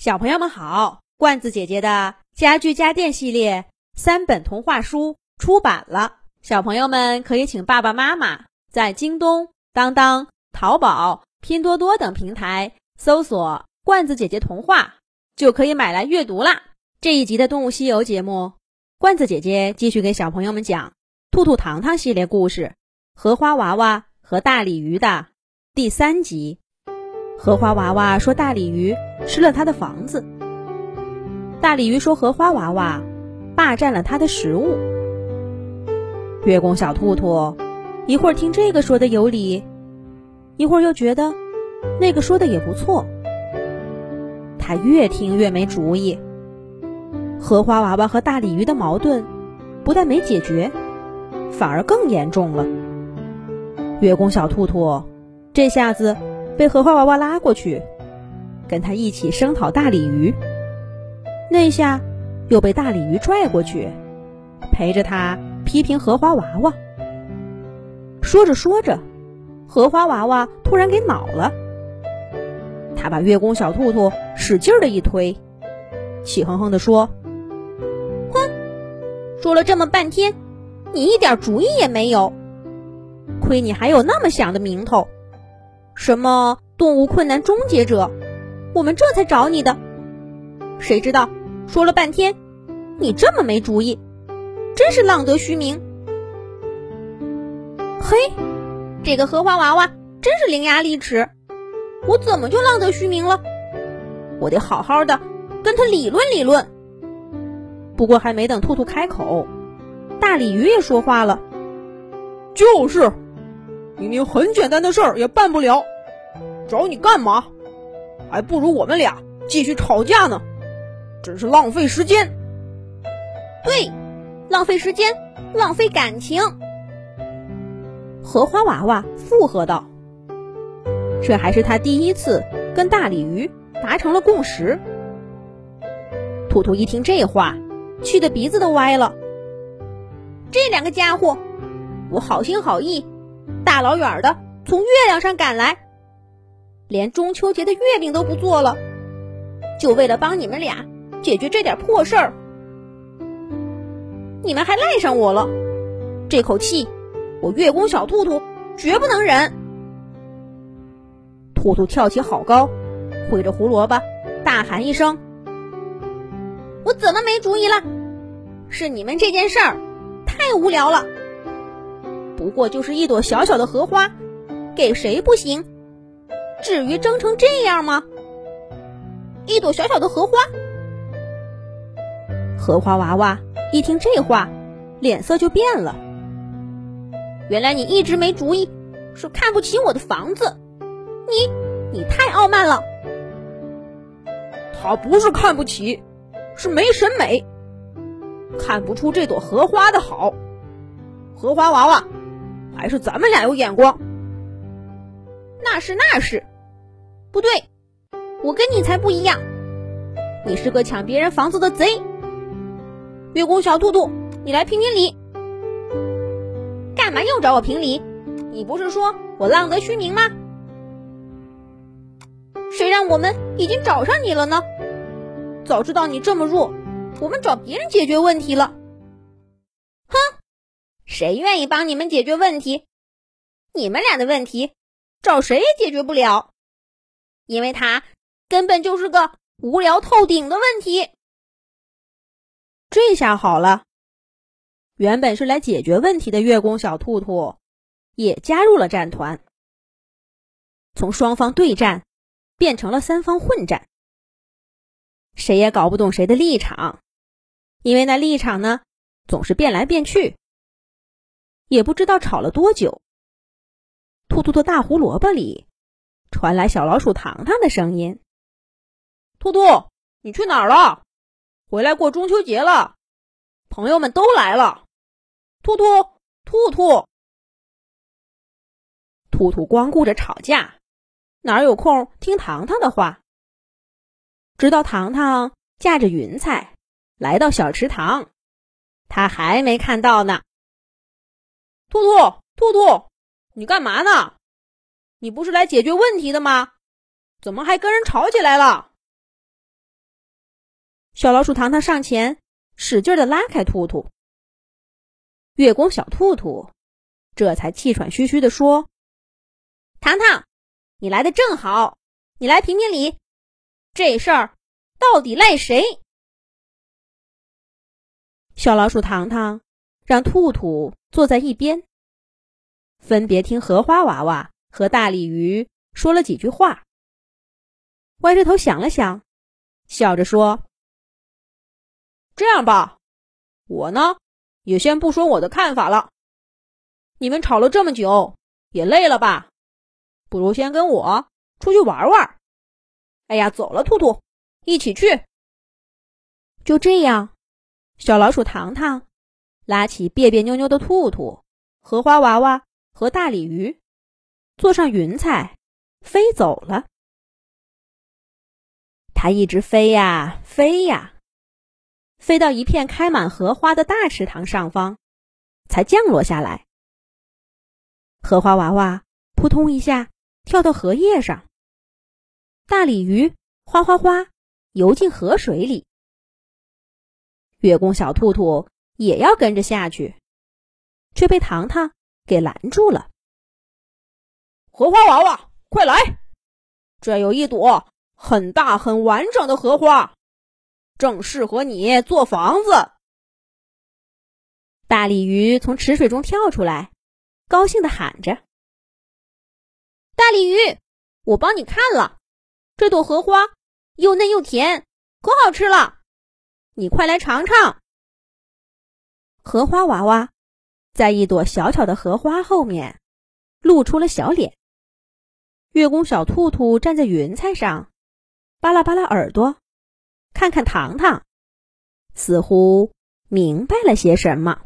小朋友们好，罐子姐姐的家具家电系列三本童话书出版了，小朋友们可以请爸爸妈妈在京东、当当、淘宝、拼多多等平台搜索“罐子姐姐童话”，就可以买来阅读啦。这一集的《动物西游》节目，罐子姐姐继续给小朋友们讲《兔兔糖糖》系列故事《荷花娃娃和大鲤鱼》的第三集。荷花娃娃说：“大鲤鱼吃了他的房子。”大鲤鱼说：“荷花娃娃霸占了他的食物。”月宫小兔兔一会儿听这个说的有理，一会儿又觉得那个说的也不错。他越听越没主意。荷花娃娃和大鲤鱼的矛盾不但没解决，反而更严重了。月宫小兔兔这下子。被荷花娃娃拉过去，跟他一起声讨大鲤鱼。那下又被大鲤鱼拽过去，陪着他批评荷花娃娃。说着说着，荷花娃娃突然给恼了，他把月宫小兔兔使劲的一推，气哼哼的说：“哼，说了这么半天，你一点主意也没有。亏你还有那么响的名头。”什么动物困难终结者？我们这才找你的。谁知道说了半天，你这么没主意，真是浪得虚名。嘿，这个荷花娃娃真是伶牙俐齿，我怎么就浪得虚名了？我得好好的跟他理论理论。不过还没等兔兔开口，大鲤鱼也说话了：“就是。”明明很简单的事儿也办不了，找你干嘛？还不如我们俩继续吵架呢，真是浪费时间。对，浪费时间，浪费感情。荷花娃娃附和道：“这还是他第一次跟大鲤鱼达成了共识。”兔兔一听这话，气得鼻子都歪了。这两个家伙，我好心好意。大老远的从月亮上赶来，连中秋节的月饼都不做了，就为了帮你们俩解决这点破事儿。你们还赖上我了，这口气我月宫小兔兔绝不能忍。兔兔跳起好高，挥着胡萝卜，大喊一声：“我怎么没主意了？是你们这件事儿太无聊了。”不过就是一朵小小的荷花，给谁不行？至于争成这样吗？一朵小小的荷花，荷花娃娃一听这话，脸色就变了。原来你一直没主意，是看不起我的房子。你，你太傲慢了。他不是看不起，是没审美，看不出这朵荷花的好。荷花娃娃。还是咱们俩有眼光，那是那是，不对，我跟你才不一样，你是个抢别人房子的贼。月宫小兔兔，你来评评理，干嘛又找我评理？你不是说我浪得虚名吗？谁让我们已经找上你了呢？早知道你这么弱，我们找别人解决问题了。谁愿意帮你们解决问题？你们俩的问题找谁也解决不了，因为他根本就是个无聊透顶的问题。这下好了，原本是来解决问题的月宫小兔兔也加入了战团，从双方对战变成了三方混战，谁也搞不懂谁的立场，因为那立场呢总是变来变去。也不知道吵了多久，兔兔的大胡萝卜里传来小老鼠糖糖的声音：“兔兔，你去哪儿了？回来过中秋节了，朋友们都来了。”兔兔，兔兔，兔兔光顾着吵架，哪有空听糖糖的话？直到糖糖驾着云彩来到小池塘，他还没看到呢。兔兔，兔兔，你干嘛呢？你不是来解决问题的吗？怎么还跟人吵起来了？小老鼠糖糖上前，使劲的拉开兔兔。月宫小兔兔这才气喘吁吁的说：“糖糖，你来的正好，你来评评理，这事儿到底赖谁？”小老鼠糖糖让兔兔坐在一边，分别听荷花娃娃和大鲤鱼说了几句话。歪着头想了想，笑着说。这样吧，我呢也先不说我的看法了。你们吵了这么久，也累了吧？不如先跟我出去玩玩。哎呀，走了，兔兔，一起去。就这样，小老鼠糖糖拉起别别扭扭的兔兔、荷花娃娃和大鲤鱼，坐上云彩飞走了。它一直飞呀飞呀。飞到一片开满荷花的大池塘上方，才降落下来。荷花娃娃扑通一下跳到荷叶上，大鲤鱼哗哗哗游进河水里。月宫小兔兔也要跟着下去，却被糖糖给拦住了。荷花娃娃，快来！这有一朵很大很完整的荷花。正适合你做房子。大鲤鱼从池水中跳出来，高兴的喊着：“大鲤鱼，我帮你看了，这朵荷花又嫩又甜，可好吃了，你快来尝尝。”荷花娃娃在一朵小巧的荷花后面露出了小脸。月宫小兔兔站在云彩上，扒拉扒拉耳朵。看看糖糖，似乎明白了些什么。